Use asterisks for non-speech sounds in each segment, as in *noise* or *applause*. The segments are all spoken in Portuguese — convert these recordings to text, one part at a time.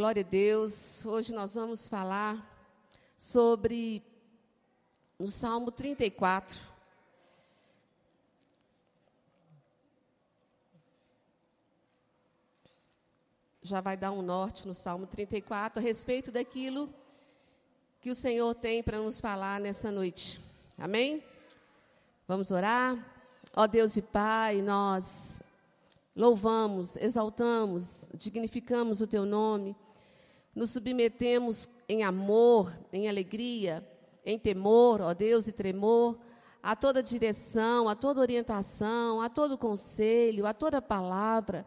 Glória a Deus. Hoje nós vamos falar sobre no Salmo 34. Já vai dar um norte no Salmo 34 a respeito daquilo que o Senhor tem para nos falar nessa noite. Amém? Vamos orar? Ó Deus e Pai, nós louvamos, exaltamos, dignificamos o Teu nome, nos submetemos em amor, em alegria, em temor, ó Deus, e tremor, a toda direção, a toda orientação, a todo conselho, a toda palavra.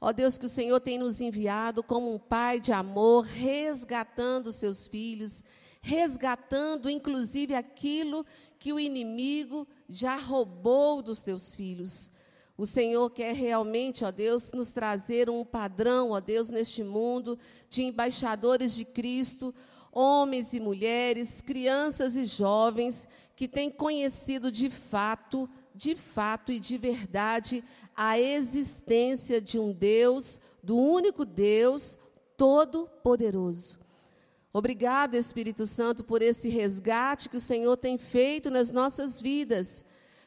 Ó Deus, que o Senhor tem nos enviado como um pai de amor, resgatando seus filhos, resgatando inclusive aquilo que o inimigo já roubou dos seus filhos. O Senhor quer realmente, ó Deus, nos trazer um padrão, ó Deus, neste mundo de embaixadores de Cristo, homens e mulheres, crianças e jovens que têm conhecido de fato, de fato e de verdade a existência de um Deus, do único Deus todo-poderoso. Obrigado, Espírito Santo, por esse resgate que o Senhor tem feito nas nossas vidas,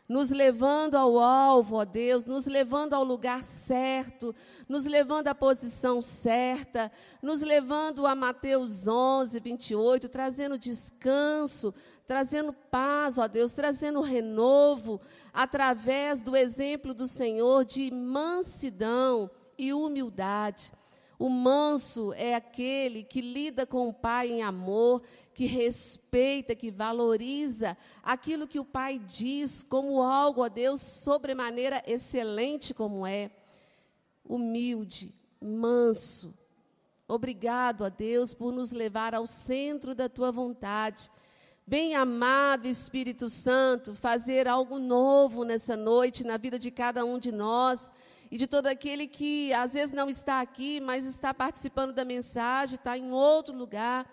nos levando ao alvo, ó Deus, nos levando ao lugar certo, nos levando à posição certa, nos levando a Mateus 11, 28, trazendo descanso, trazendo paz, ó Deus, trazendo renovo, através do exemplo do Senhor de mansidão e humildade. O manso é aquele que lida com o pai em amor, que respeita, que valoriza aquilo que o pai diz como algo a Deus sobremaneira excelente como é. Humilde, manso. Obrigado a Deus por nos levar ao centro da tua vontade. Bem amado Espírito Santo, fazer algo novo nessa noite na vida de cada um de nós e de todo aquele que às vezes não está aqui, mas está participando da mensagem, está em outro lugar.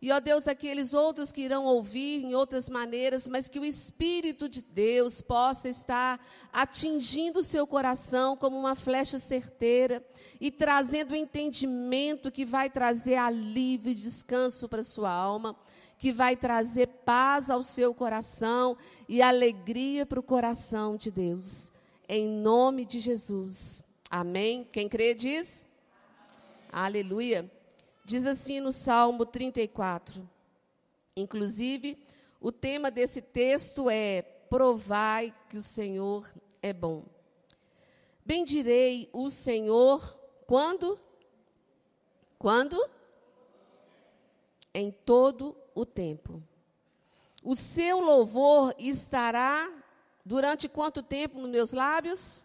E, ó Deus, aqueles outros que irão ouvir em outras maneiras, mas que o Espírito de Deus possa estar atingindo o seu coração como uma flecha certeira e trazendo o entendimento que vai trazer alívio e descanso para a sua alma, que vai trazer paz ao seu coração e alegria para o coração de Deus em nome de Jesus. Amém? Quem crê diz? Amém. Aleluia. Diz assim no Salmo 34. Inclusive, o tema desse texto é: Provai que o Senhor é bom. Bendirei o Senhor quando? Quando? Em todo o tempo. O seu louvor estará Durante quanto tempo nos meus lábios?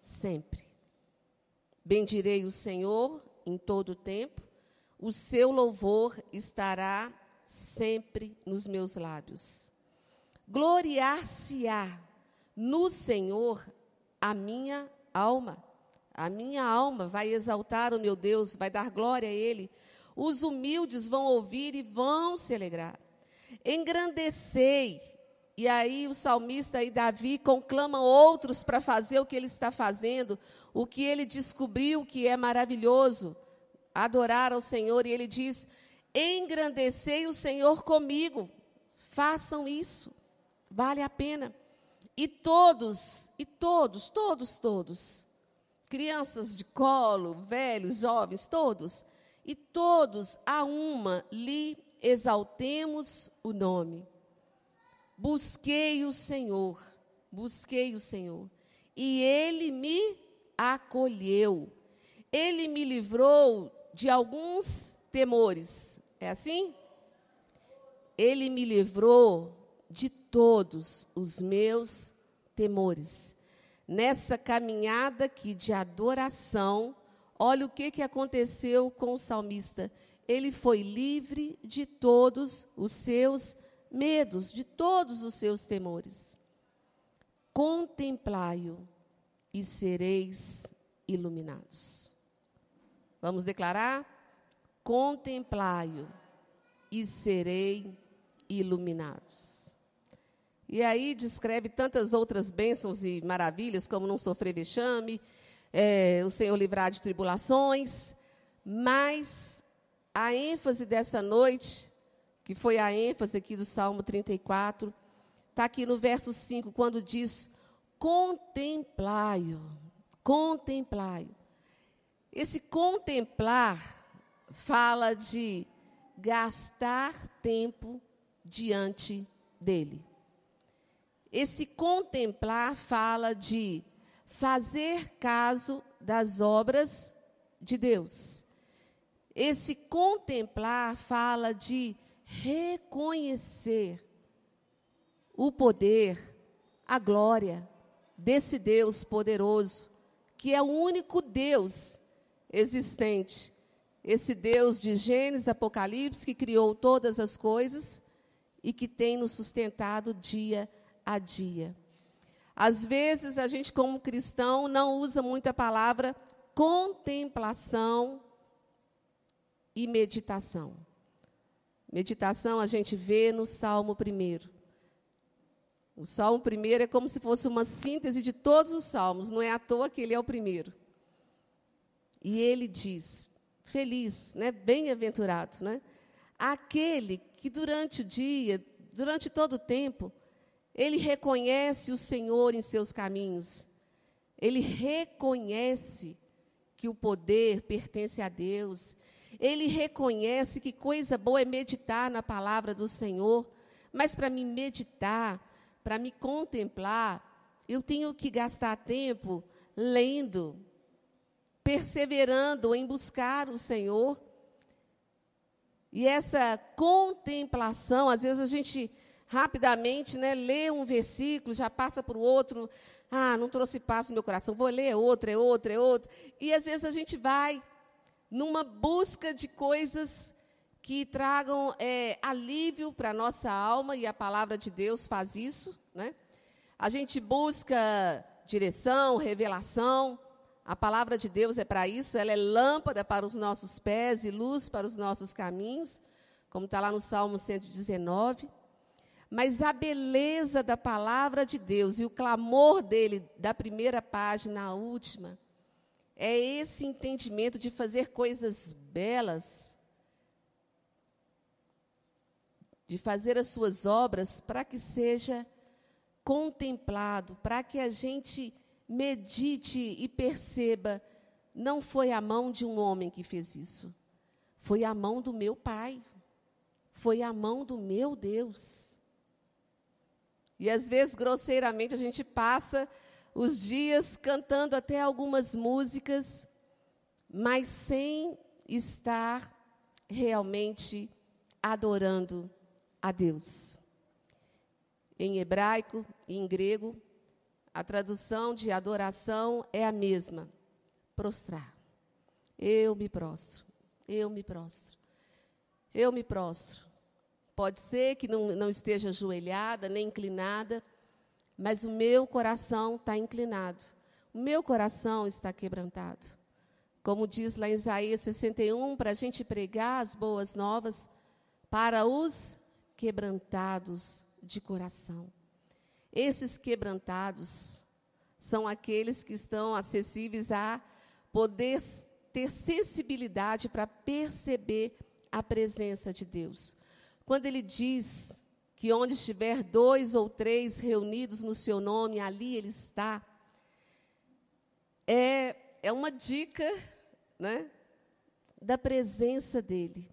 Sempre. Bendirei o Senhor em todo o tempo, o seu louvor estará sempre nos meus lábios. Gloriar-se-á no Senhor a minha alma. A minha alma vai exaltar o meu Deus, vai dar glória a Ele. Os humildes vão ouvir e vão se alegrar. Engrandecei e aí o salmista e Davi conclamam outros para fazer o que ele está fazendo, o que ele descobriu que é maravilhoso, adorar ao Senhor, e ele diz: "Engrandecei o Senhor comigo". Façam isso. Vale a pena. E todos, e todos, todos, todos, crianças de colo, velhos, jovens, todos, e todos a uma lhe exaltemos o nome. Busquei o Senhor, busquei o Senhor, e ele me acolheu. Ele me livrou de alguns temores. É assim? Ele me livrou de todos os meus temores. Nessa caminhada aqui de adoração, olha o que, que aconteceu com o salmista. Ele foi livre de todos os seus medos, de todos os seus temores. Contemplai-o e sereis iluminados. Vamos declarar? Contemplai-o e serei iluminados. E aí descreve tantas outras bênçãos e maravilhas, como não sofrer vexame, é, o Senhor livrar de tribulações, Mas a ênfase dessa noite, que foi a ênfase aqui do Salmo 34, está aqui no verso 5, quando diz: contemplai-o, contemplai-o. Esse contemplar fala de gastar tempo diante dele. Esse contemplar fala de fazer caso das obras de Deus. Esse contemplar fala de reconhecer o poder, a glória desse Deus poderoso, que é o único Deus existente. Esse Deus de Gênesis, Apocalipse, que criou todas as coisas e que tem nos sustentado dia a dia. Às vezes, a gente, como cristão, não usa muito a palavra contemplação e meditação. Meditação a gente vê no Salmo 1. O Salmo 1 é como se fosse uma síntese de todos os salmos, não é à toa que ele é o primeiro. E ele diz: feliz, né? bem-aventurado, né? aquele que durante o dia, durante todo o tempo, ele reconhece o Senhor em seus caminhos. Ele reconhece que o poder pertence a Deus. Ele reconhece que coisa boa é meditar na palavra do Senhor. Mas para me meditar, para me contemplar, eu tenho que gastar tempo lendo, perseverando em buscar o Senhor. E essa contemplação, às vezes a gente rapidamente, né, lê um versículo, já passa para o outro, ah, não trouxe paz no meu coração, vou ler outra, é outra, é outra. E às vezes a gente vai numa busca de coisas que tragam é, alívio para a nossa alma, e a palavra de Deus faz isso. Né? A gente busca direção, revelação. A palavra de Deus é para isso, ela é lâmpada para os nossos pés e luz para os nossos caminhos, como está lá no Salmo 119. Mas a beleza da palavra de Deus e o clamor dele, da primeira página à última, é esse entendimento de fazer coisas belas, de fazer as suas obras para que seja contemplado, para que a gente medite e perceba, não foi a mão de um homem que fez isso, foi a mão do meu Pai, foi a mão do meu Deus. E às vezes, grosseiramente, a gente passa os dias cantando até algumas músicas, mas sem estar realmente adorando a Deus. Em hebraico e em grego, a tradução de adoração é a mesma: prostrar. Eu me prostro, eu me prostro, eu me prostro. Pode ser que não, não esteja ajoelhada, nem inclinada, mas o meu coração está inclinado. O meu coração está quebrantado. Como diz lá em Isaías 61, para a gente pregar as boas novas para os quebrantados de coração. Esses quebrantados são aqueles que estão acessíveis a poder ter sensibilidade para perceber a presença de Deus. Quando ele diz que onde estiver dois ou três reunidos no seu nome, ali ele está, é, é uma dica né, da presença dele.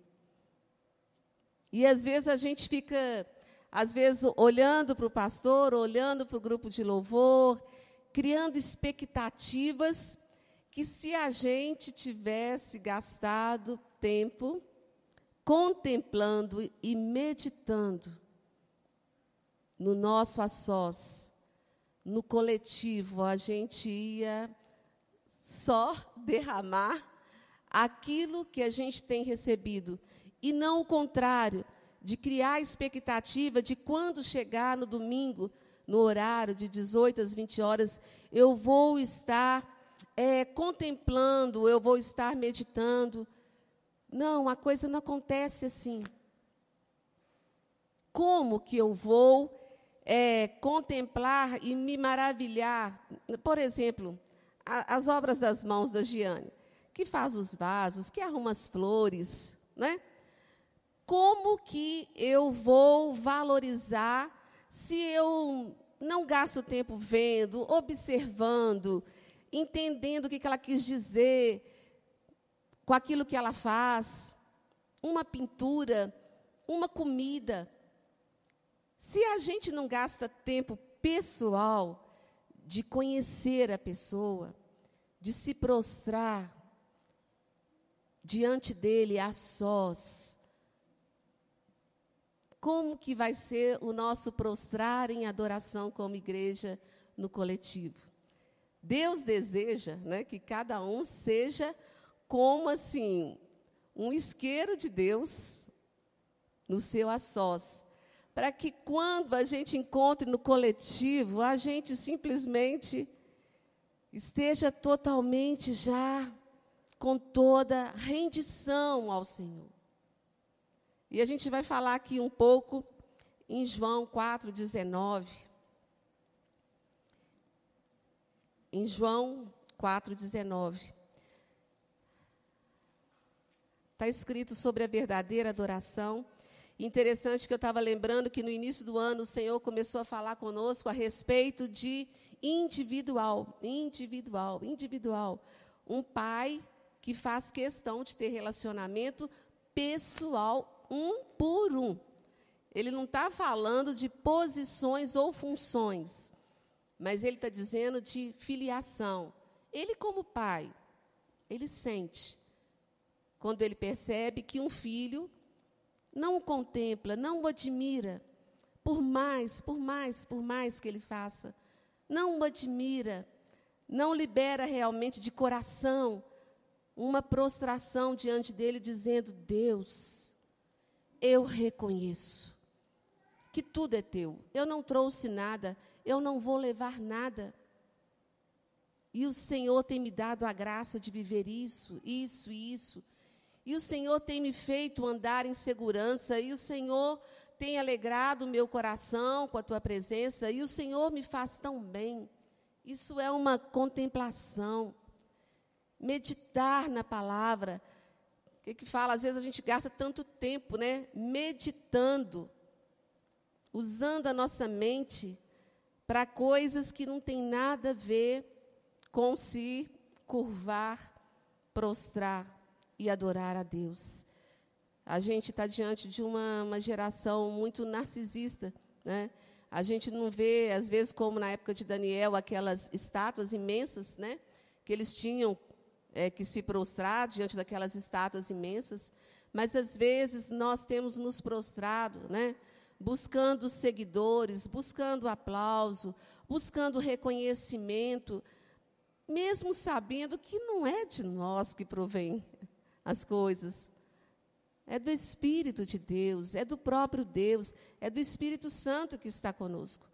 E às vezes a gente fica, às vezes, olhando para o pastor, olhando para o grupo de louvor, criando expectativas que se a gente tivesse gastado tempo contemplando e meditando no nosso a sós, no coletivo, a gente ia só *laughs* derramar aquilo que a gente tem recebido. E não o contrário, de criar expectativa de quando chegar no domingo, no horário de 18 às 20 horas, eu vou estar é, contemplando, eu vou estar meditando, não, a coisa não acontece assim. Como que eu vou é, contemplar e me maravilhar? Por exemplo, a, as obras das mãos da Giane. que faz os vasos, que arruma as flores, né? Como que eu vou valorizar se eu não gasto tempo vendo, observando, entendendo o que ela quis dizer com aquilo que ela faz? Uma pintura, uma comida. Se a gente não gasta tempo pessoal de conhecer a pessoa, de se prostrar diante dele a sós, como que vai ser o nosso prostrar em adoração como igreja no coletivo? Deus deseja né, que cada um seja como assim um isqueiro de Deus no seu a sós, para que quando a gente encontre no coletivo, a gente simplesmente esteja totalmente já com toda rendição ao Senhor. E a gente vai falar aqui um pouco em João 4,19. Em João 4,19. Está escrito sobre a verdadeira adoração. Interessante que eu estava lembrando que no início do ano o Senhor começou a falar conosco a respeito de individual, individual, individual. Um pai que faz questão de ter relacionamento pessoal um por um. Ele não está falando de posições ou funções, mas ele está dizendo de filiação. Ele, como pai, ele sente quando ele percebe que um filho não o contempla, não o admira, por mais, por mais, por mais que ele faça, não o admira, não libera realmente de coração uma prostração diante dele, dizendo: Deus, eu reconheço que tudo é teu. Eu não trouxe nada, eu não vou levar nada. E o Senhor tem me dado a graça de viver isso, isso e isso. E o Senhor tem me feito andar em segurança, e o Senhor tem alegrado o meu coração com a tua presença, e o Senhor me faz tão bem. Isso é uma contemplação. Meditar na palavra, que, que fala, às vezes a gente gasta tanto tempo, né, meditando, usando a nossa mente para coisas que não tem nada a ver com se curvar, prostrar e adorar a Deus. A gente está diante de uma, uma geração muito narcisista, né? A gente não vê, às vezes, como na época de Daniel, aquelas estátuas imensas, né? Que eles tinham é, que se prostrar diante daquelas estátuas imensas, mas às vezes nós temos nos prostrado, né? buscando seguidores, buscando aplauso, buscando reconhecimento, mesmo sabendo que não é de nós que provém as coisas. É do Espírito de Deus, é do próprio Deus, é do Espírito Santo que está conosco.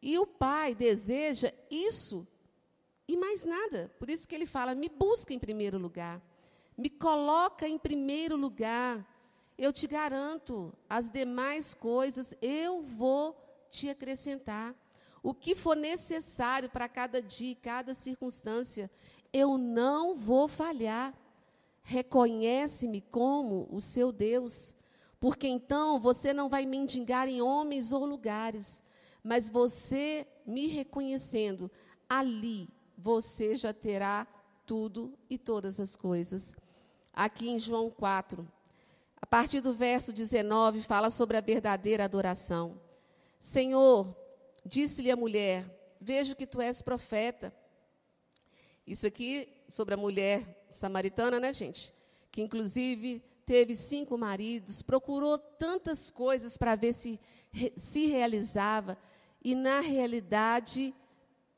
E o Pai deseja isso e mais nada. Por isso que ele fala: me busca em primeiro lugar. Me coloca em primeiro lugar. Eu te garanto, as demais coisas eu vou te acrescentar. O que for necessário para cada dia, cada circunstância, eu não vou falhar. Reconhece-me como o seu Deus, porque então você não vai mendigar em homens ou lugares, mas você me reconhecendo ali você já terá tudo e todas as coisas. Aqui em João 4, a partir do verso 19, fala sobre a verdadeira adoração. Senhor, disse-lhe a mulher: Vejo que tu és profeta. Isso aqui sobre a mulher samaritana, né, gente? Que inclusive teve cinco maridos, procurou tantas coisas para ver se se realizava e na realidade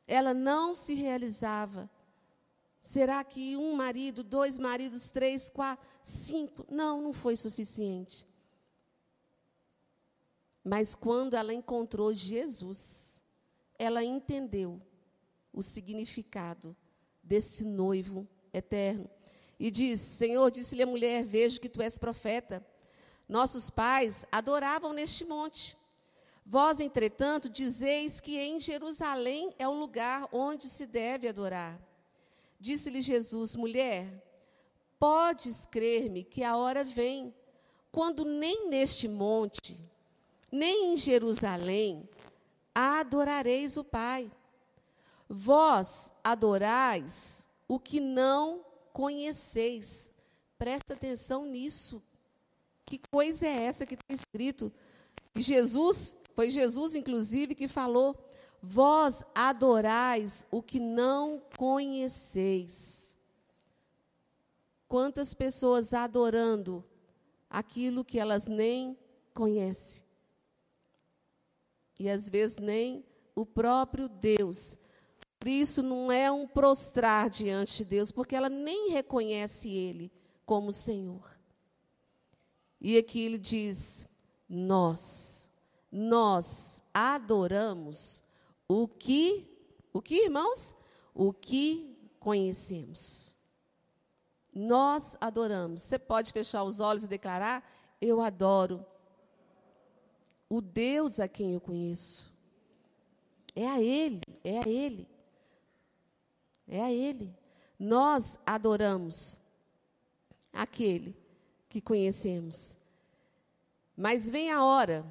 ela não se realizava. Será que um marido, dois maridos, três, quatro, cinco? Não, não foi suficiente. Mas quando ela encontrou Jesus, ela entendeu o significado desse noivo eterno. E diz: Senhor, disse-lhe a mulher: Vejo que tu és profeta. Nossos pais adoravam neste monte. Vós, entretanto, dizeis que em Jerusalém é o lugar onde se deve adorar. Disse-lhe Jesus: Mulher, Podes crer-me que a hora vem, quando nem neste monte, nem em Jerusalém, adorareis o Pai. Vós adorais o que não conheceis. Presta atenção nisso. Que coisa é essa que está escrito? Jesus, foi Jesus inclusive que falou: Vós adorais o que não conheceis. Quantas pessoas adorando aquilo que elas nem conhecem. E às vezes nem o próprio Deus. Por isso não é um prostrar diante de Deus, porque ela nem reconhece Ele como Senhor. E aqui ele diz: Nós, nós adoramos o que, o que, irmãos? O que conhecemos. Nós adoramos. Você pode fechar os olhos e declarar: Eu adoro o Deus a quem eu conheço. É a Ele, é a Ele. É a Ele. Nós adoramos aquele que conhecemos. Mas vem a hora,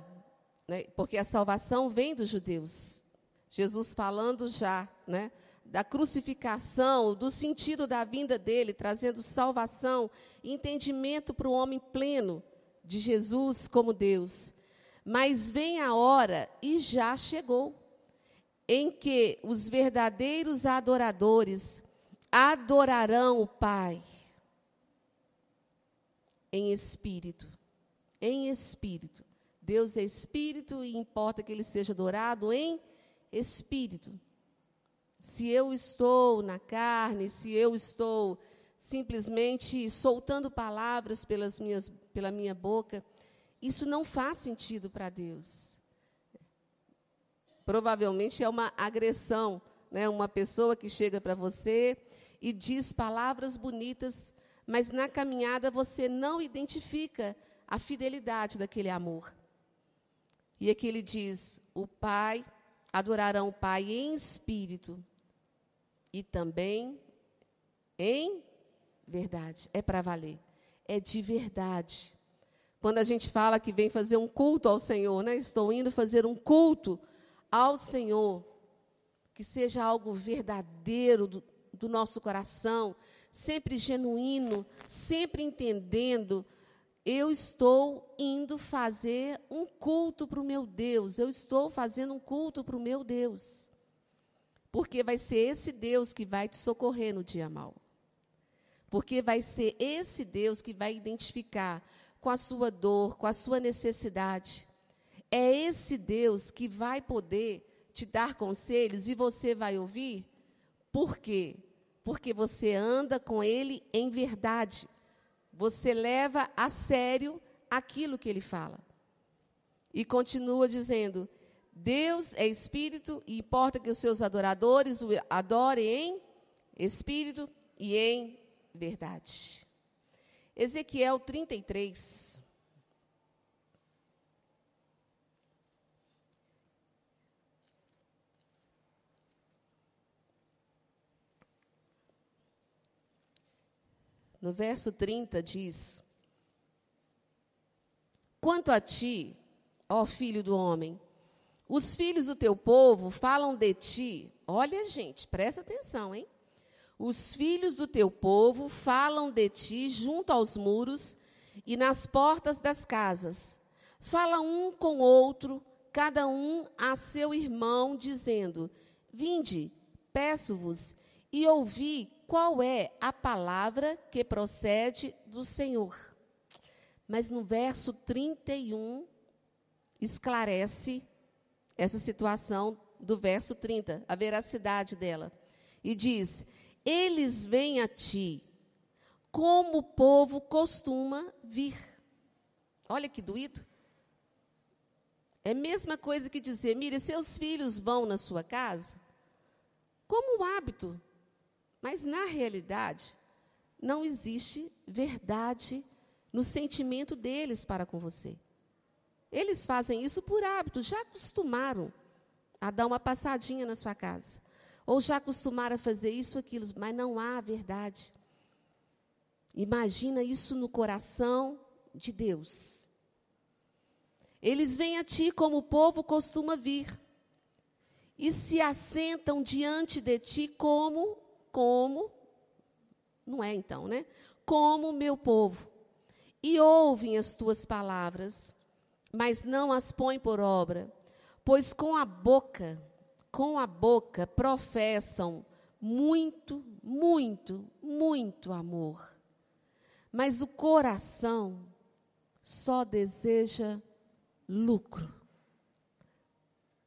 né, porque a salvação vem dos judeus. Jesus falando já, né, da crucificação, do sentido da vinda dele, trazendo salvação, entendimento para o homem pleno de Jesus como Deus. Mas vem a hora, e já chegou, em que os verdadeiros adoradores adorarão o Pai em espírito. Em espírito. Deus é espírito e importa que ele seja adorado em espírito. Se eu estou na carne, se eu estou simplesmente soltando palavras pelas minhas, pela minha boca, isso não faz sentido para Deus. Provavelmente é uma agressão, né? uma pessoa que chega para você e diz palavras bonitas, mas na caminhada você não identifica a fidelidade daquele amor. E aqui ele diz: o Pai adorarão o Pai em espírito e também em verdade. É para valer. É de verdade. Quando a gente fala que vem fazer um culto ao Senhor, né? Estou indo fazer um culto ao Senhor, que seja algo verdadeiro do, do nosso coração, sempre genuíno, sempre entendendo. Eu estou indo fazer um culto para o meu Deus, eu estou fazendo um culto para o meu Deus. Porque vai ser esse Deus que vai te socorrer no dia mau. Porque vai ser esse Deus que vai identificar com a sua dor, com a sua necessidade. É esse Deus que vai poder te dar conselhos e você vai ouvir. Por quê? Porque você anda com ele em verdade. Você leva a sério aquilo que ele fala. E continua dizendo: Deus é espírito e importa que os seus adoradores o adorem em espírito e em verdade. Ezequiel 33. No verso 30 diz: Quanto a ti, ó filho do homem, os filhos do teu povo falam de ti. Olha, gente, presta atenção, hein? Os filhos do teu povo falam de ti junto aos muros e nas portas das casas. Fala um com outro, cada um a seu irmão, dizendo: Vinde, peço-vos, e ouvi qual é a palavra que procede do Senhor. Mas no verso 31 esclarece essa situação do verso 30, a veracidade dela. E diz: eles vêm a ti, como o povo costuma vir. Olha que doído. É a mesma coisa que dizer, mire, seus filhos vão na sua casa, como um hábito. Mas, na realidade, não existe verdade no sentimento deles para com você. Eles fazem isso por hábito, já acostumaram a dar uma passadinha na sua casa. Ou já acostumaram a fazer isso aquilo, mas não há verdade. Imagina isso no coração de Deus. Eles vêm a ti como o povo costuma vir e se assentam diante de ti como, como, não é então, né? Como meu povo. E ouvem as tuas palavras, mas não as põem por obra, pois com a boca, com a boca professam muito, muito, muito amor. Mas o coração só deseja lucro.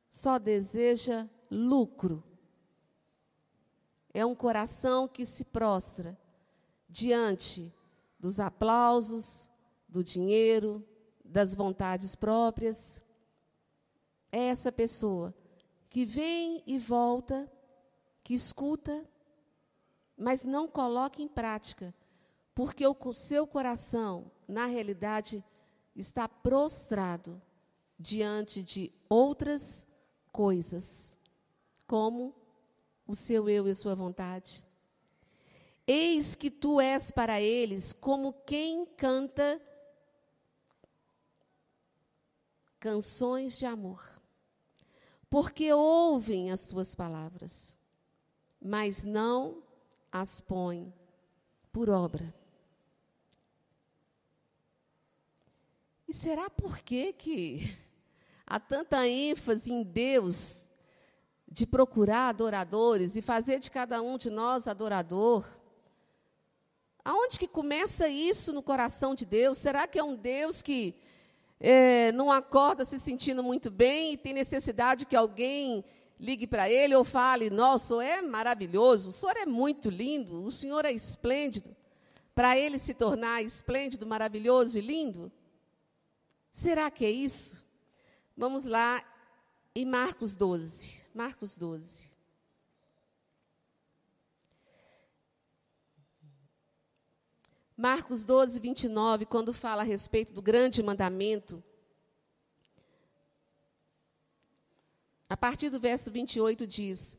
Só deseja lucro. É um coração que se prostra diante dos aplausos, do dinheiro, das vontades próprias. É essa pessoa que vem e volta, que escuta, mas não coloca em prática, porque o seu coração, na realidade, está prostrado diante de outras coisas, como o seu eu e a sua vontade. Eis que tu és para eles como quem canta canções de amor, porque ouvem as tuas palavras, mas não as põem por obra. E será por que que há tanta ênfase em Deus de procurar adoradores e fazer de cada um de nós adorador? Aonde que começa isso no coração de Deus? Será que é um Deus que é, não acorda se sentindo muito bem e tem necessidade que alguém ligue para ele ou fale: Nossa, o senhor é maravilhoso, o senhor é muito lindo, o senhor é esplêndido, para ele se tornar esplêndido, maravilhoso e lindo? Será que é isso? Vamos lá em Marcos 12. Marcos 12. Marcos 12, 29, quando fala a respeito do grande mandamento, a partir do verso 28 diz: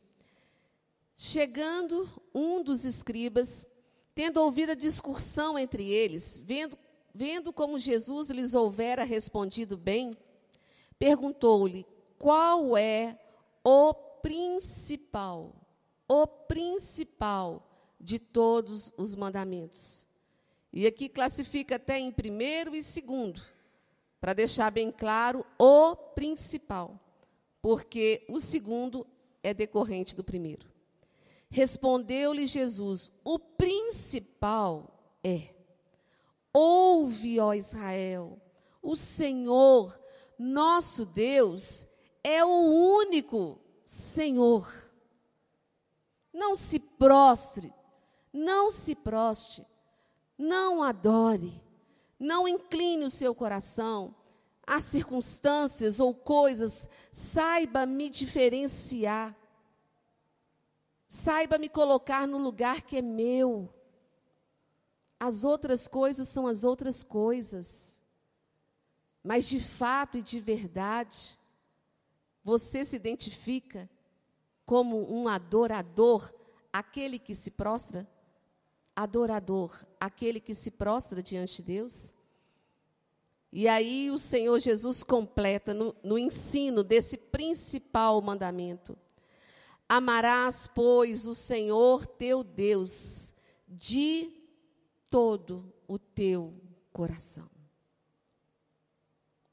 Chegando um dos escribas, tendo ouvido a discussão entre eles, vendo vendo como Jesus lhes houvera respondido bem, perguntou-lhe qual é o principal, o principal de todos os mandamentos. E aqui classifica até em primeiro e segundo, para deixar bem claro o principal, porque o segundo é decorrente do primeiro. Respondeu-lhe Jesus: o principal é Ouve, ó Israel, o Senhor, nosso Deus, é o único Senhor. Não se prostre, não se proste, não adore, não incline o seu coração a circunstâncias ou coisas, saiba me diferenciar, saiba me colocar no lugar que é meu. As outras coisas são as outras coisas. Mas de fato e de verdade, você se identifica como um adorador, aquele que se prostra? Adorador, aquele que se prostra diante de Deus? E aí o Senhor Jesus completa no, no ensino desse principal mandamento. Amarás, pois, o Senhor teu Deus de todo o teu coração.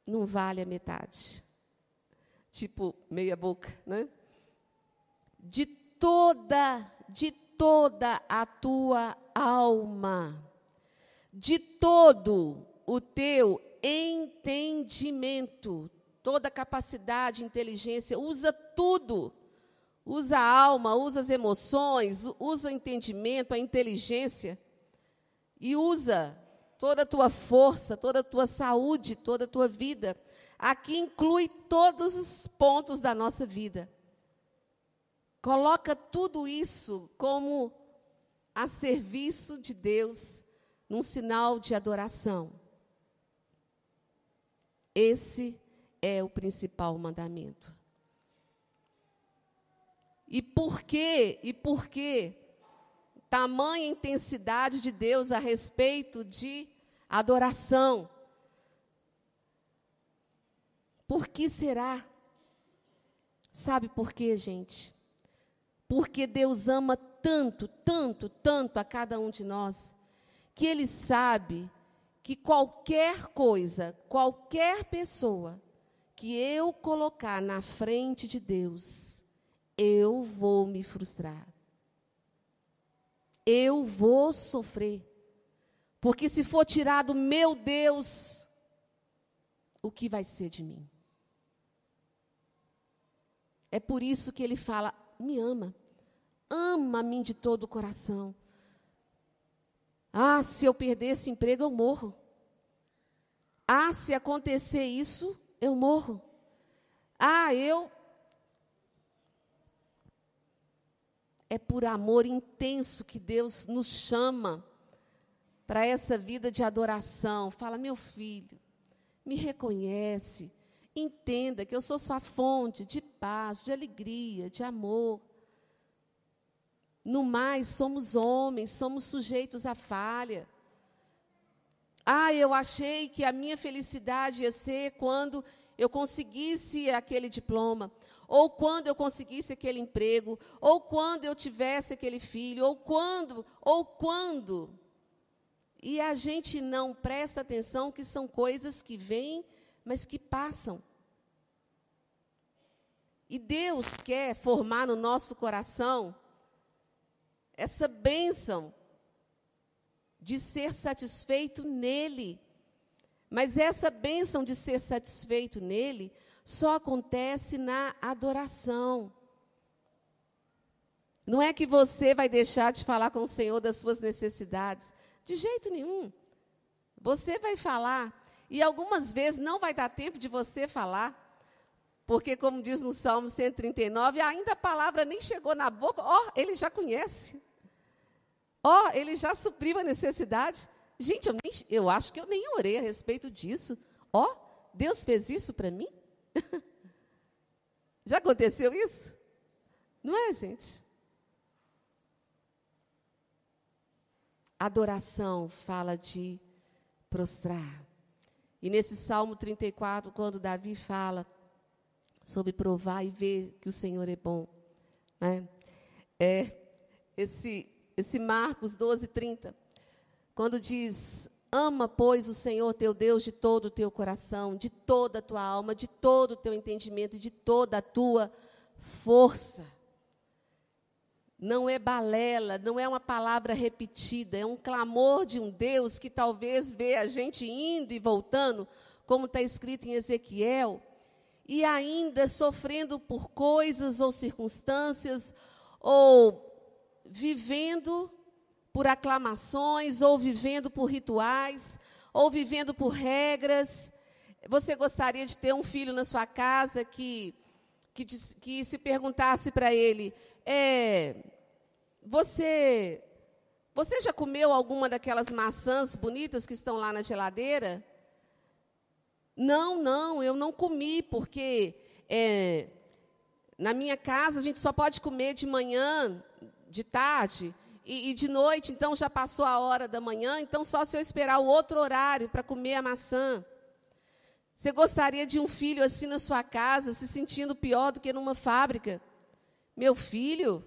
Não vale a metade. Tipo, meia boca, né? De toda, de toda a tua alma, de todo o teu entendimento, toda capacidade, inteligência, usa tudo. Usa a alma, usa as emoções, usa o entendimento, a inteligência e usa toda a tua força, toda a tua saúde, toda a tua vida. Aqui inclui todos os pontos da nossa vida. Coloca tudo isso como a serviço de Deus, num sinal de adoração. Esse é o principal mandamento. E por quê? E por quê? tamanha intensidade de Deus a respeito de adoração. Por que será? Sabe por quê, gente? Porque Deus ama tanto, tanto, tanto a cada um de nós, que Ele sabe que qualquer coisa, qualquer pessoa que eu colocar na frente de Deus, eu vou me frustrar. Eu vou sofrer. Porque se for tirado meu Deus, o que vai ser de mim? É por isso que ele fala: me ama, ama a mim de todo o coração. Ah, se eu perder esse emprego, eu morro. Ah, se acontecer isso, eu morro. Ah, eu. É por amor intenso que Deus nos chama para essa vida de adoração. Fala, meu filho, me reconhece, entenda que eu sou sua fonte de paz, de alegria, de amor. No mais, somos homens, somos sujeitos à falha. Ah, eu achei que a minha felicidade ia ser quando eu conseguisse aquele diploma, ou quando eu conseguisse aquele emprego, ou quando eu tivesse aquele filho, ou quando, ou quando. E a gente não presta atenção que são coisas que vêm, mas que passam. E Deus quer formar no nosso coração essa bênção de ser satisfeito nele. Mas essa bênção de ser satisfeito nele só acontece na adoração. Não é que você vai deixar de falar com o Senhor das suas necessidades, de jeito nenhum. Você vai falar, e algumas vezes não vai dar tempo de você falar, porque, como diz no Salmo 139, ainda a palavra nem chegou na boca, ó, oh, ele já conhece. Ó, oh, ele já supriu a necessidade. Gente, eu, nem, eu acho que eu nem orei a respeito disso. Ó, oh, Deus fez isso para mim? *laughs* já aconteceu isso? Não é, gente? Adoração fala de prostrar. E nesse Salmo 34, quando Davi fala sobre provar e ver que o Senhor é bom, né? é esse esse Marcos 12, 30, quando diz: Ama, pois, o Senhor teu Deus de todo o teu coração, de toda a tua alma, de todo o teu entendimento, de toda a tua força. Não é balela, não é uma palavra repetida, é um clamor de um Deus que talvez vê a gente indo e voltando, como está escrito em Ezequiel, e ainda sofrendo por coisas ou circunstâncias ou vivendo por aclamações, ou vivendo por rituais, ou vivendo por regras. Você gostaria de ter um filho na sua casa que, que, que se perguntasse para ele: é, você, você já comeu alguma daquelas maçãs bonitas que estão lá na geladeira? Não, não, eu não comi, porque é, na minha casa a gente só pode comer de manhã de tarde e, e, de noite, então já passou a hora da manhã, então só se eu esperar o outro horário para comer a maçã. Você gostaria de um filho assim na sua casa, se sentindo pior do que numa fábrica? Meu filho,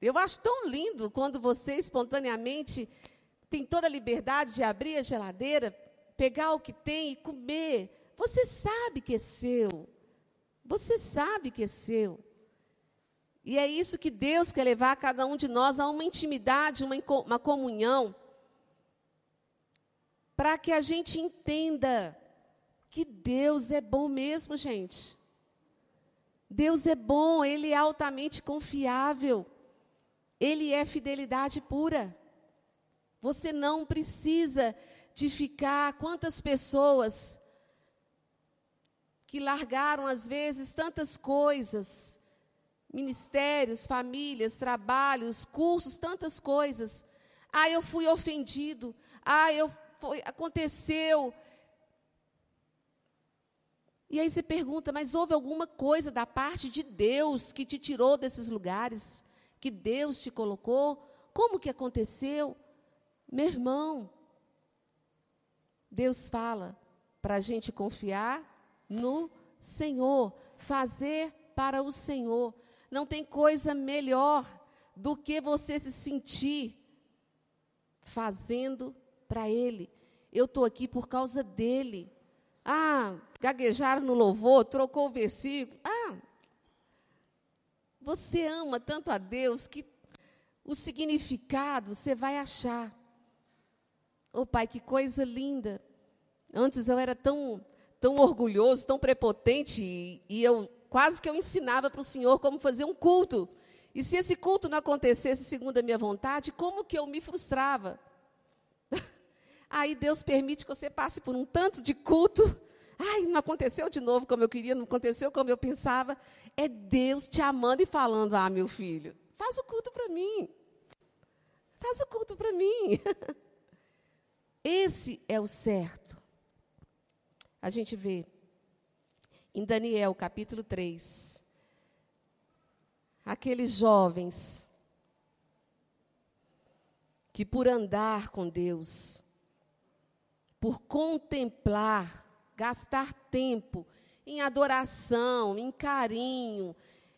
eu acho tão lindo quando você espontaneamente tem toda a liberdade de abrir a geladeira, pegar o que tem e comer. Você sabe que é seu. Você sabe que é seu. E é isso que Deus quer levar cada um de nós a uma intimidade, uma, uma comunhão, para que a gente entenda que Deus é bom mesmo, gente. Deus é bom, Ele é altamente confiável, Ele é fidelidade pura. Você não precisa de ficar. Quantas pessoas que largaram, às vezes, tantas coisas, ministérios, famílias, trabalhos, cursos, tantas coisas. Ah, eu fui ofendido. Ah, eu foi, aconteceu. E aí você pergunta, mas houve alguma coisa da parte de Deus que te tirou desses lugares, que Deus te colocou? Como que aconteceu? Meu irmão, Deus fala para a gente confiar no Senhor, fazer para o Senhor. Não tem coisa melhor do que você se sentir fazendo para Ele. Eu estou aqui por causa dele. Ah, gaguejaram no louvor, trocou o versículo. Ah, você ama tanto a Deus que o significado você vai achar. Oh, pai, que coisa linda. Antes eu era tão, tão orgulhoso, tão prepotente, e, e eu quase que eu ensinava para o Senhor como fazer um culto. E se esse culto não acontecesse segundo a minha vontade, como que eu me frustrava? *laughs* Aí Deus permite que você passe por um tanto de culto. Ai, não aconteceu de novo como eu queria, não aconteceu como eu pensava. É Deus te amando e falando: Ah, meu filho, faz o culto para mim. Faz o culto para mim. *laughs* Esse é o certo. A gente vê em Daniel capítulo 3, aqueles jovens que por andar com Deus, por contemplar, gastar tempo em adoração, em carinho,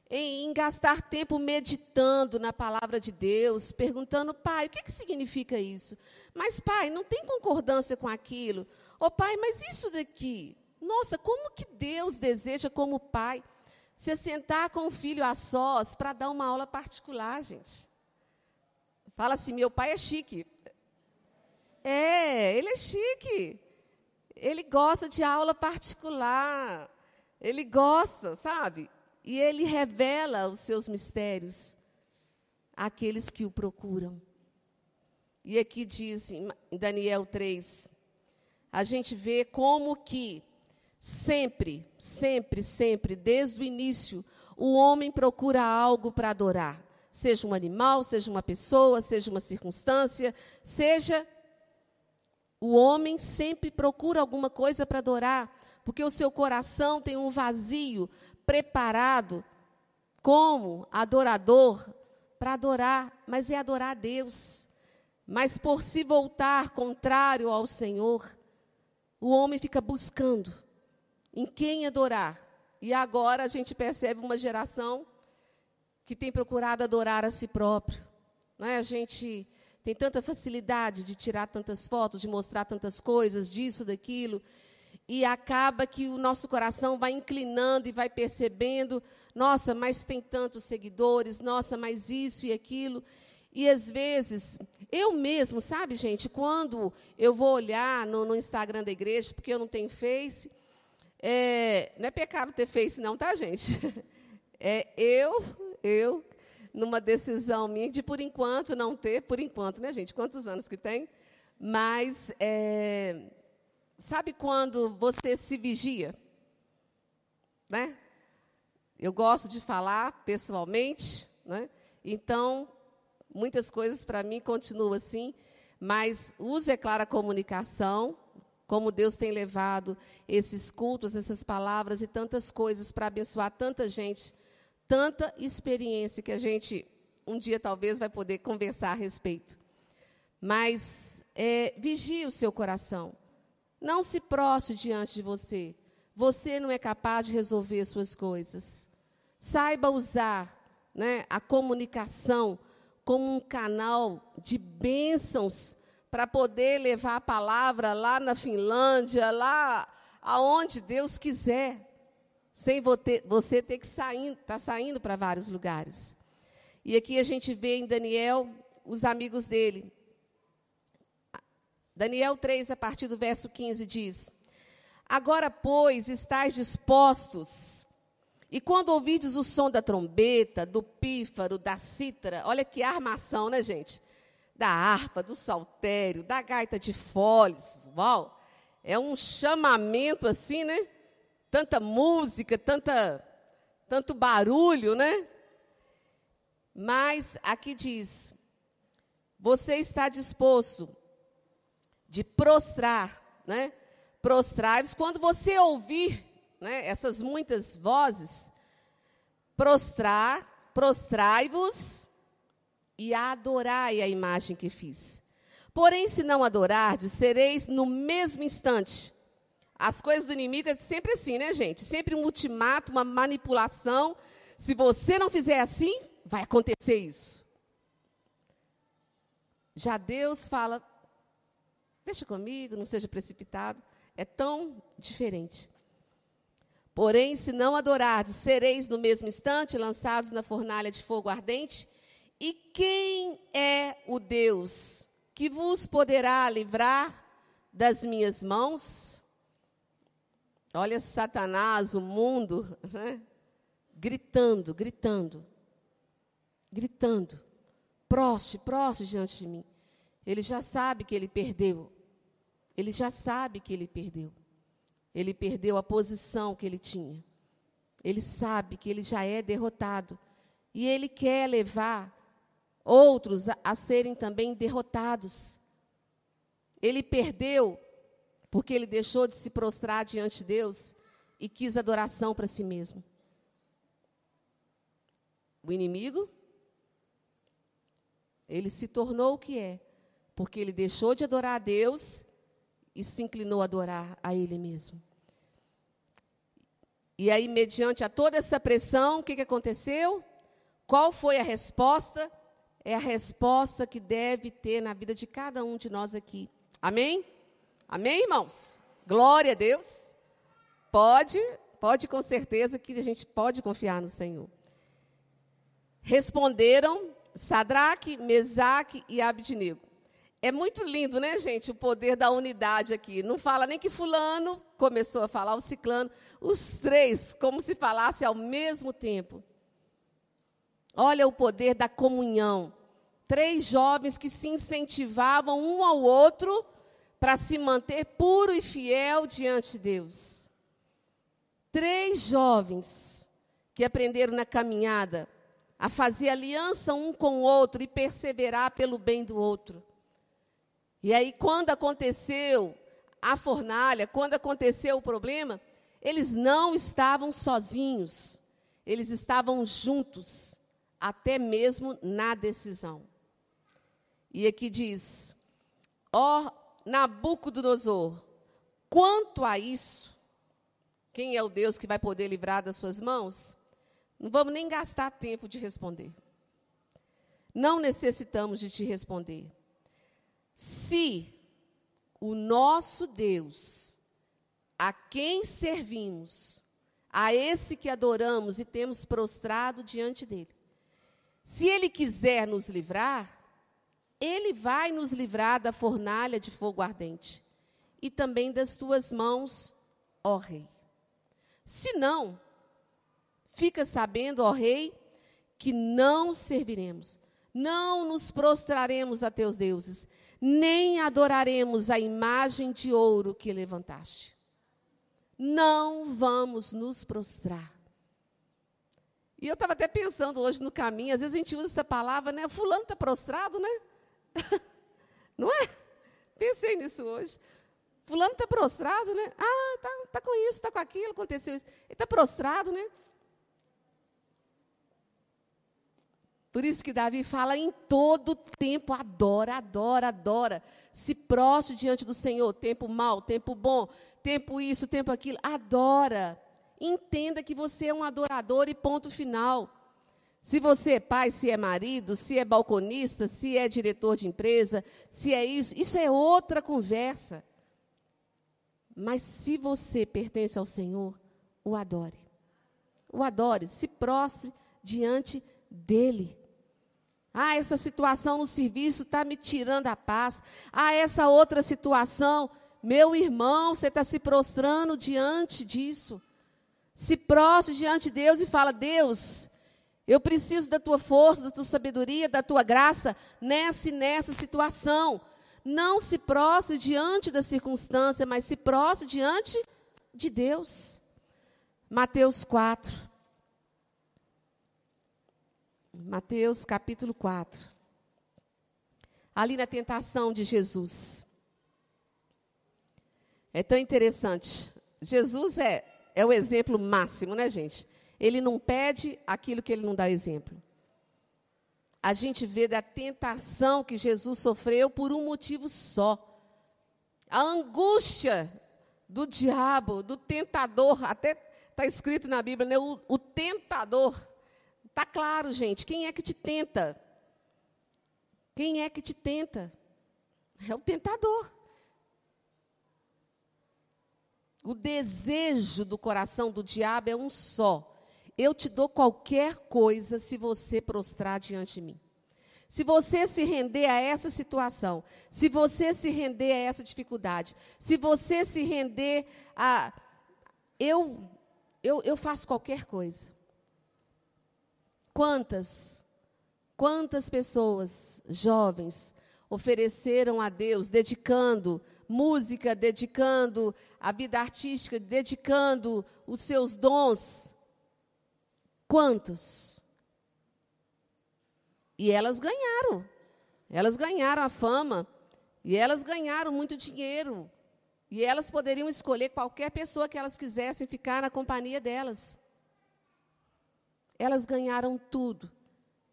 em, em, gastar tempo meditando na palavra de Deus, perguntando, pai, o que, que significa isso? Mas, pai, não tem concordância com aquilo. Ô, oh, pai, mas isso daqui? Nossa, como que Deus deseja, como pai, se sentar com o filho a sós para dar uma aula particular, gente? Fala assim, meu pai é chique. É, ele é chique. Ele gosta de aula particular. Ele gosta, sabe? e ele revela os seus mistérios àqueles que o procuram. E aqui diz em Daniel 3, a gente vê como que sempre, sempre, sempre, desde o início, o homem procura algo para adorar. Seja um animal, seja uma pessoa, seja uma circunstância, seja. O homem sempre procura alguma coisa para adorar, porque o seu coração tem um vazio preparado como adorador para adorar, mas é adorar a Deus. Mas por se voltar contrário ao Senhor, o homem fica buscando em quem adorar. E agora a gente percebe uma geração que tem procurado adorar a si próprio. É? A gente tem tanta facilidade de tirar tantas fotos, de mostrar tantas coisas, disso, daquilo e acaba que o nosso coração vai inclinando e vai percebendo, nossa, mas tem tantos seguidores, nossa, mas isso e aquilo. E às vezes, eu mesmo, sabe, gente, quando eu vou olhar no, no Instagram da igreja, porque eu não tenho Face, é, não é pecado ter Face, não, tá, gente? *laughs* É eu, eu, numa decisão minha de, por enquanto, não ter, por enquanto, né, gente? Quantos anos que tem? Mas é, Sabe quando você se vigia? Né? Eu gosto de falar pessoalmente, né? Então, muitas coisas para mim continuam assim, mas use, é claro, a comunicação, como Deus tem levado esses cultos, essas palavras e tantas coisas para abençoar tanta gente, tanta experiência que a gente um dia talvez vai poder conversar a respeito. Mas é, vigie o seu coração. Não se prostre diante de você. Você não é capaz de resolver suas coisas. Saiba usar né, a comunicação como um canal de bênçãos para poder levar a palavra lá na Finlândia, lá aonde Deus quiser, sem você ter que sair, estar tá saindo para vários lugares. E aqui a gente vê em Daniel os amigos dele, Daniel 3, a partir do verso 15, diz: Agora, pois, estáis dispostos, e quando ouvides o som da trombeta, do pífaro, da cítara, olha que armação, né, gente? Da harpa, do saltério, da gaita de foles, uau! É um chamamento assim, né? Tanta música, tanta, tanto barulho, né? Mas aqui diz: você está disposto de prostrar, né? Prostrai-vos. Quando você ouvir né, essas muitas vozes, prostrar, prostrai-vos e adorai a imagem que fiz. Porém, se não adorardes, sereis no mesmo instante. As coisas do inimigo é sempre assim, né, gente? Sempre um ultimato, uma manipulação. Se você não fizer assim, vai acontecer isso. Já Deus fala: deixa comigo, não seja precipitado. É tão diferente. Porém, se não adorardes, sereis no mesmo instante lançados na fornalha de fogo ardente. E quem é o Deus que vos poderá livrar das minhas mãos? Olha Satanás, o mundo, né? gritando, gritando, gritando. Proste, proste diante de mim. Ele já sabe que ele perdeu. Ele já sabe que ele perdeu. Ele perdeu a posição que ele tinha. Ele sabe que ele já é derrotado. E ele quer levar outros a, a serem também derrotados. Ele perdeu porque ele deixou de se prostrar diante de Deus e quis adoração para si mesmo. O inimigo, ele se tornou o que é, porque ele deixou de adorar a Deus e se inclinou a adorar a Ele mesmo. E aí, mediante a toda essa pressão, o que, que aconteceu? Qual foi a resposta? É a resposta que deve ter na vida de cada um de nós aqui. Amém? Amém, irmãos? Glória a Deus. Pode, pode com certeza que a gente pode confiar no Senhor. Responderam Sadraque, Mesaque e Abidnego. É muito lindo, né, gente, o poder da unidade aqui. Não fala nem que fulano começou a falar, o ciclano, os três, como se falasse ao mesmo tempo. Olha o poder da comunhão. Três jovens que se incentivavam um ao outro para se manter puro e fiel diante de Deus. Três jovens que aprenderam na caminhada a fazer aliança um com o outro e perseverar pelo bem do outro. E aí, quando aconteceu a fornalha, quando aconteceu o problema, eles não estavam sozinhos, eles estavam juntos, até mesmo na decisão. E aqui diz: Ó Nabucodonosor, quanto a isso, quem é o Deus que vai poder livrar das suas mãos? Não vamos nem gastar tempo de responder. Não necessitamos de te responder. Se o nosso Deus, a quem servimos, a esse que adoramos e temos prostrado diante dele, se ele quiser nos livrar, ele vai nos livrar da fornalha de fogo ardente e também das tuas mãos, ó Rei. Se não, fica sabendo, ó Rei, que não serviremos, não nos prostraremos a teus deuses, nem adoraremos a imagem de ouro que levantaste. Não vamos nos prostrar. E eu estava até pensando hoje no caminho, às vezes a gente usa essa palavra, né? Fulano está prostrado, né? *laughs* Não é? Pensei nisso hoje. Fulano está prostrado, né? Ah, está tá com isso, está com aquilo, aconteceu isso. Ele está prostrado, né? Por isso que Davi fala em todo tempo, adora, adora, adora. Se prostre diante do Senhor, tempo mal, tempo bom, tempo isso, tempo aquilo, adora. Entenda que você é um adorador e ponto final. Se você é pai, se é marido, se é balconista, se é diretor de empresa, se é isso, isso é outra conversa. Mas se você pertence ao Senhor, o adore. O adore, se prostre diante dele. Ah, essa situação no serviço está me tirando a paz. Ah, essa outra situação, meu irmão, você está se prostrando diante disso. Se prostre diante de Deus e fala: Deus, eu preciso da tua força, da tua sabedoria, da tua graça nessa e nessa situação. Não se prostre diante da circunstância, mas se prostre diante de Deus. Mateus 4. Mateus capítulo 4. Ali na tentação de Jesus. É tão interessante. Jesus é, é o exemplo máximo, né, gente? Ele não pede aquilo que ele não dá exemplo. a gente vê da tentação que Jesus sofreu por um motivo só. A angústia do diabo, do tentador, até está escrito na Bíblia, né? o, o tentador. Está claro, gente, quem é que te tenta? Quem é que te tenta? É o tentador. O desejo do coração do diabo é um só. Eu te dou qualquer coisa se você prostrar diante de mim. Se você se render a essa situação, se você se render a essa dificuldade, se você se render a. Eu, eu, eu faço qualquer coisa. Quantas, quantas pessoas, jovens, ofereceram a Deus, dedicando música, dedicando a vida artística, dedicando os seus dons. Quantos? E elas ganharam. Elas ganharam a fama. E elas ganharam muito dinheiro. E elas poderiam escolher qualquer pessoa que elas quisessem ficar na companhia delas. Elas ganharam tudo.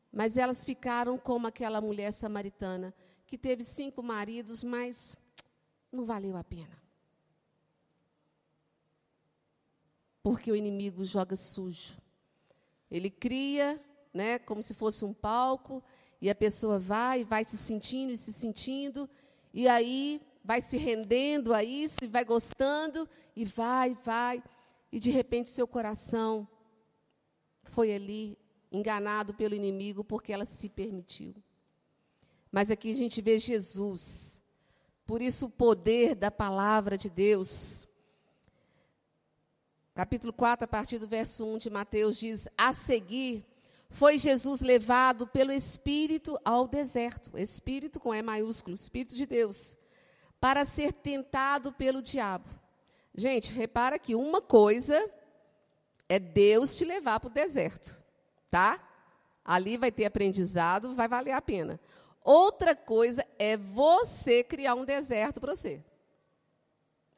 Mas elas ficaram como aquela mulher samaritana que teve cinco maridos, mas não valeu a pena. Porque o inimigo joga sujo. Ele cria, né, como se fosse um palco, e a pessoa vai, vai se sentindo e se sentindo, e aí vai se rendendo a isso, e vai gostando, e vai, vai, e de repente seu coração foi ali enganado pelo inimigo porque ela se permitiu. Mas aqui a gente vê Jesus. Por isso o poder da palavra de Deus. Capítulo 4, a partir do verso 1 de Mateus diz: A seguir foi Jesus levado pelo Espírito ao deserto, Espírito com E maiúsculo, Espírito de Deus, para ser tentado pelo diabo. Gente, repara que uma coisa é Deus te levar para o deserto, tá? Ali vai ter aprendizado, vai valer a pena. Outra coisa é você criar um deserto para você.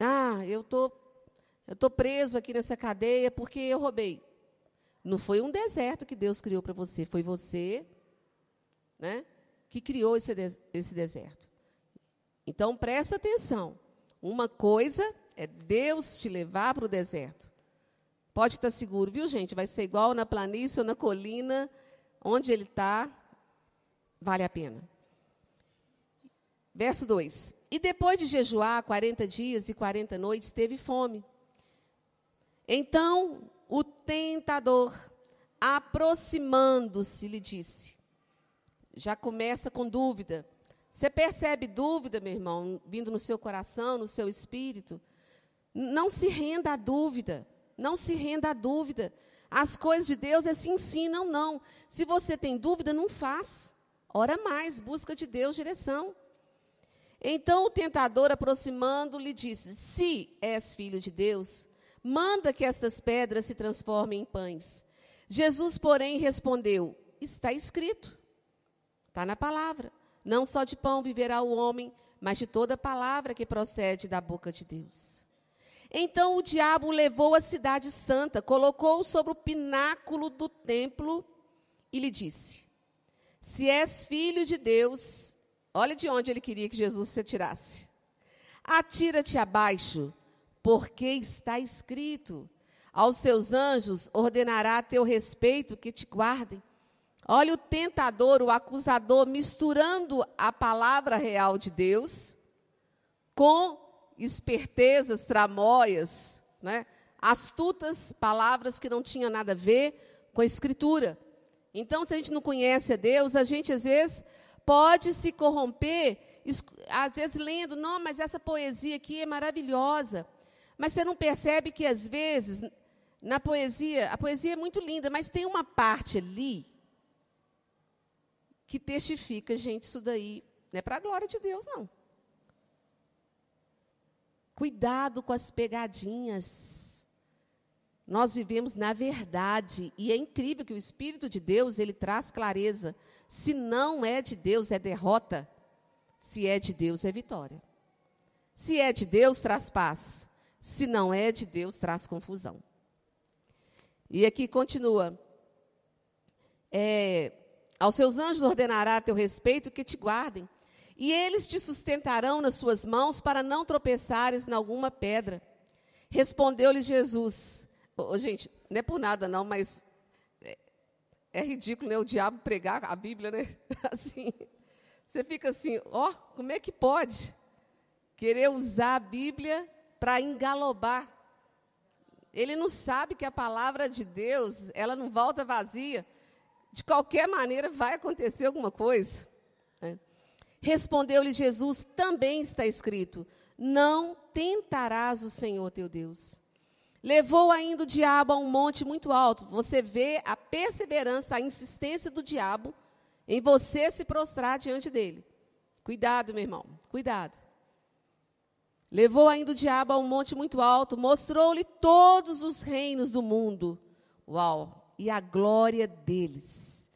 Ah, eu tô, eu tô preso aqui nessa cadeia porque eu roubei. Não foi um deserto que Deus criou para você, foi você, né, que criou esse, esse deserto. Então presta atenção. Uma coisa é Deus te levar para o deserto. Pode estar seguro, viu, gente? Vai ser igual na planície ou na colina, onde ele está, vale a pena. Verso 2: E depois de jejuar 40 dias e 40 noites, teve fome. Então o tentador, aproximando-se, lhe disse: Já começa com dúvida. Você percebe dúvida, meu irmão, vindo no seu coração, no seu espírito? Não se renda à dúvida. Não se renda à dúvida. As coisas de Deus é se ensinam, não. Se você tem dúvida, não faz. Ora mais, busca de Deus direção. Então o tentador, aproximando, lhe disse: Se és filho de Deus, manda que estas pedras se transformem em pães. Jesus, porém, respondeu: Está escrito, está na palavra. Não só de pão viverá o homem, mas de toda palavra que procede da boca de Deus. Então o diabo levou à cidade santa, colocou-o sobre o pináculo do templo e lhe disse: Se és filho de Deus, Olha de onde ele queria que Jesus se atirasse. Atira-te abaixo, porque está escrito: aos seus anjos ordenará a teu respeito que te guardem. Olha o tentador, o acusador, misturando a palavra real de Deus com espertezas, tramóias, né? astutas palavras que não tinham nada a ver com a Escritura. Então, se a gente não conhece a Deus, a gente às vezes pode se corromper, às vezes lendo, não, mas essa poesia aqui é maravilhosa. Mas você não percebe que, às vezes, na poesia, a poesia é muito linda, mas tem uma parte ali que testifica, gente, isso daí não é para a glória de Deus, não. Cuidado com as pegadinhas. Nós vivemos na verdade e é incrível que o Espírito de Deus ele traz clareza se não é de Deus, é derrota. Se é de Deus, é vitória. Se é de Deus, traz paz. Se não é de Deus, traz confusão. E aqui continua. É, Aos seus anjos ordenará a teu respeito que te guardem, e eles te sustentarão nas suas mãos para não tropeçares em alguma pedra. Respondeu-lhe Jesus. Oh, gente, não é por nada não, mas é, é ridículo né, o diabo pregar a Bíblia, né? *laughs* Assim, você fica assim, ó, oh, como é que pode querer usar a Bíblia para engalobar? Ele não sabe que a palavra de Deus, ela não volta vazia de qualquer maneira vai acontecer alguma coisa. Né? Respondeu-lhe Jesus: também está escrito: não tentarás o Senhor teu Deus. Levou ainda o diabo a um monte muito alto. Você vê a perseverança, a insistência do diabo em você se prostrar diante dele. Cuidado, meu irmão, cuidado. Levou ainda o diabo a um monte muito alto, mostrou-lhe todos os reinos do mundo. Uau! e a glória deles.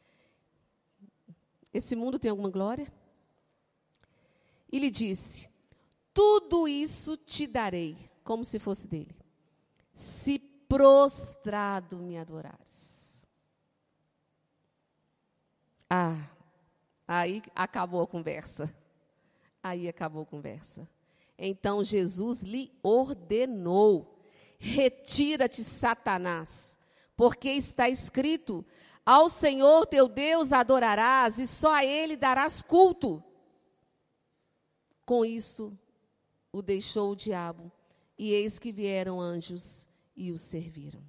Esse mundo tem alguma glória? E lhe disse: Tudo isso te darei, como se fosse dele, se prostrado me adorares. Ah, aí acabou a conversa. Aí acabou a conversa. Então Jesus lhe ordenou: Retira-te, Satanás porque está escrito: Ao Senhor teu Deus adorarás e só a Ele darás culto. Com isso, o deixou o diabo, e eis que vieram anjos e o serviram.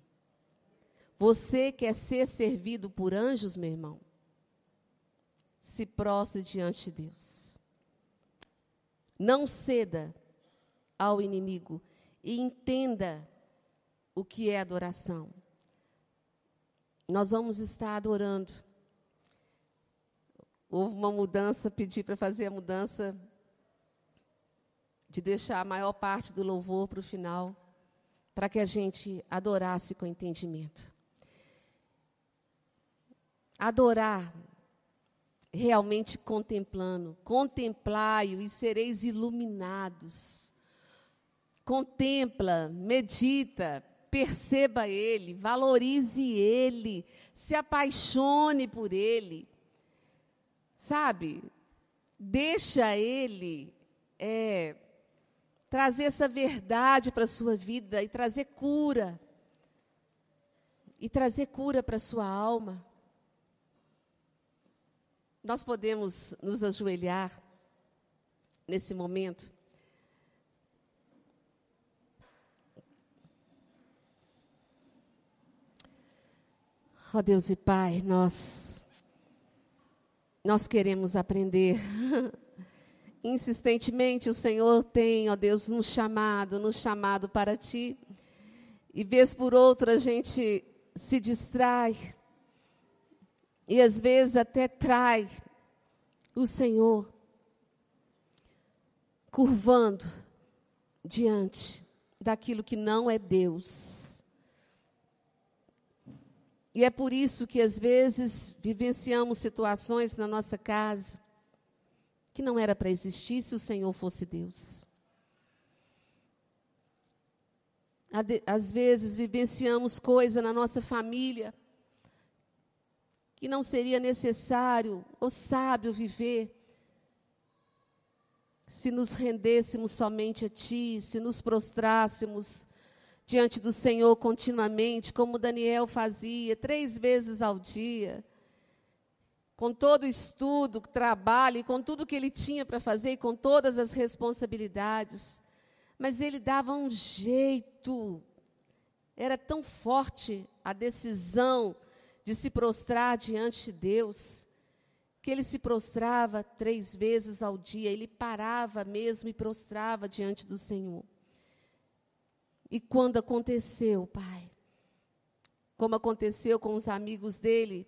Você quer ser servido por anjos, meu irmão? Se prostre diante de Deus. Não ceda ao inimigo e entenda o que é adoração nós vamos estar adorando. Houve uma mudança, pedi para fazer a mudança de deixar a maior parte do louvor para o final, para que a gente adorasse com entendimento. Adorar realmente contemplando, contemplai-o e sereis iluminados. Contempla, medita, perceba Ele, valorize Ele, se apaixone por Ele. Sabe? Deixa Ele é, trazer essa verdade para a sua vida e trazer cura. E trazer cura para a sua alma. Nós podemos nos ajoelhar nesse momento. Ó oh Deus e Pai, nós nós queremos aprender. *laughs* Insistentemente o Senhor tem, ó Deus, nos chamado, nos chamado para ti. E vez por outra a gente se distrai. E às vezes até trai o Senhor, curvando diante daquilo que não é Deus. E é por isso que às vezes vivenciamos situações na nossa casa que não era para existir se o Senhor fosse Deus. Às vezes vivenciamos coisa na nossa família que não seria necessário ou sábio viver se nos rendêssemos somente a Ti, se nos prostrássemos diante do Senhor continuamente, como Daniel fazia, três vezes ao dia, com todo o estudo, trabalho, e com tudo que ele tinha para fazer, e com todas as responsabilidades. Mas ele dava um jeito, era tão forte a decisão de se prostrar diante de Deus, que ele se prostrava três vezes ao dia, ele parava mesmo e prostrava diante do Senhor. E quando aconteceu, Pai, como aconteceu com os amigos dele,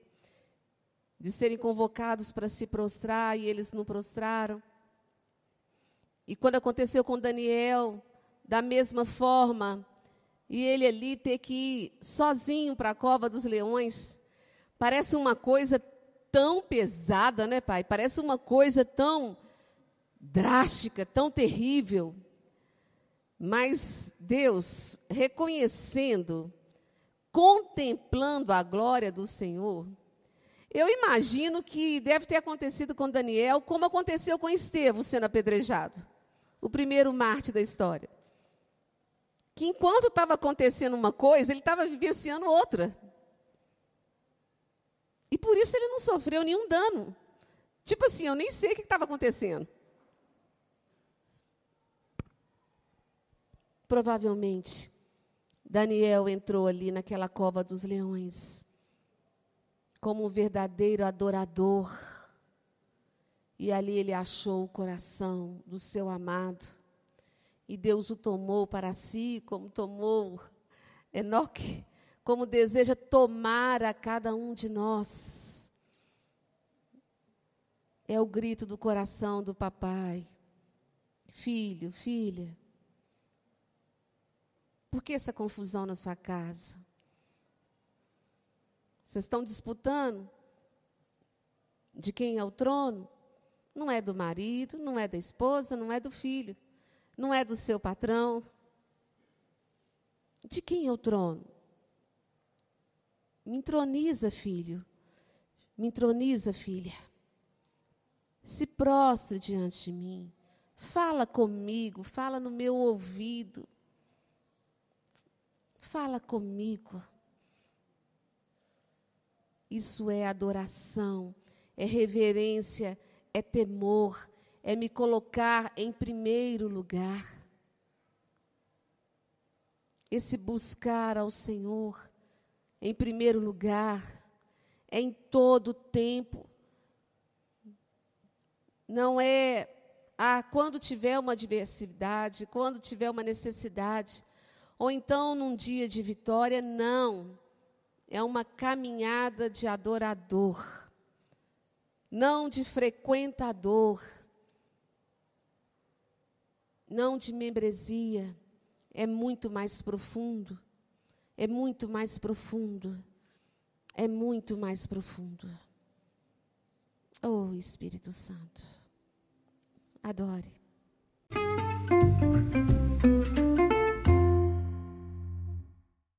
de serem convocados para se prostrar e eles não prostraram. E quando aconteceu com Daniel, da mesma forma, e ele ali ter que ir sozinho para a cova dos leões, parece uma coisa tão pesada, né, pai? Parece uma coisa tão drástica, tão terrível. Mas Deus, reconhecendo, contemplando a glória do Senhor, Eu imagino que deve ter acontecido com Daniel, como aconteceu com Estevão sendo apedrejado, o primeiro Marte da história. Que enquanto estava acontecendo uma coisa, ele estava vivenciando outra. Por isso ele não sofreu nenhum dano. Tipo assim, eu nem sei o que estava acontecendo. Provavelmente, Daniel entrou ali naquela cova dos leões como um verdadeiro adorador. E ali ele achou o coração do seu amado. E Deus o tomou para si, como tomou Enoque, como deseja tomar a cada um de nós. É o grito do coração do papai. Filho, filha, por que essa confusão na sua casa? Vocês estão disputando de quem é o trono? Não é do marido, não é da esposa, não é do filho, não é do seu patrão. De quem é o trono? Me entroniza, filho. Me entroniza, filha. Se prostre diante de mim. Fala comigo, fala no meu ouvido. Fala comigo. Isso é adoração, é reverência, é temor, é me colocar em primeiro lugar. Esse buscar ao Senhor em primeiro lugar, é em todo tempo. Não é ah, quando tiver uma adversidade, quando tiver uma necessidade, ou então num dia de vitória, não. É uma caminhada de adorador, não de frequentador, não de membresia. É muito mais profundo, é muito mais profundo, é muito mais profundo. Oh Espírito Santo, adore.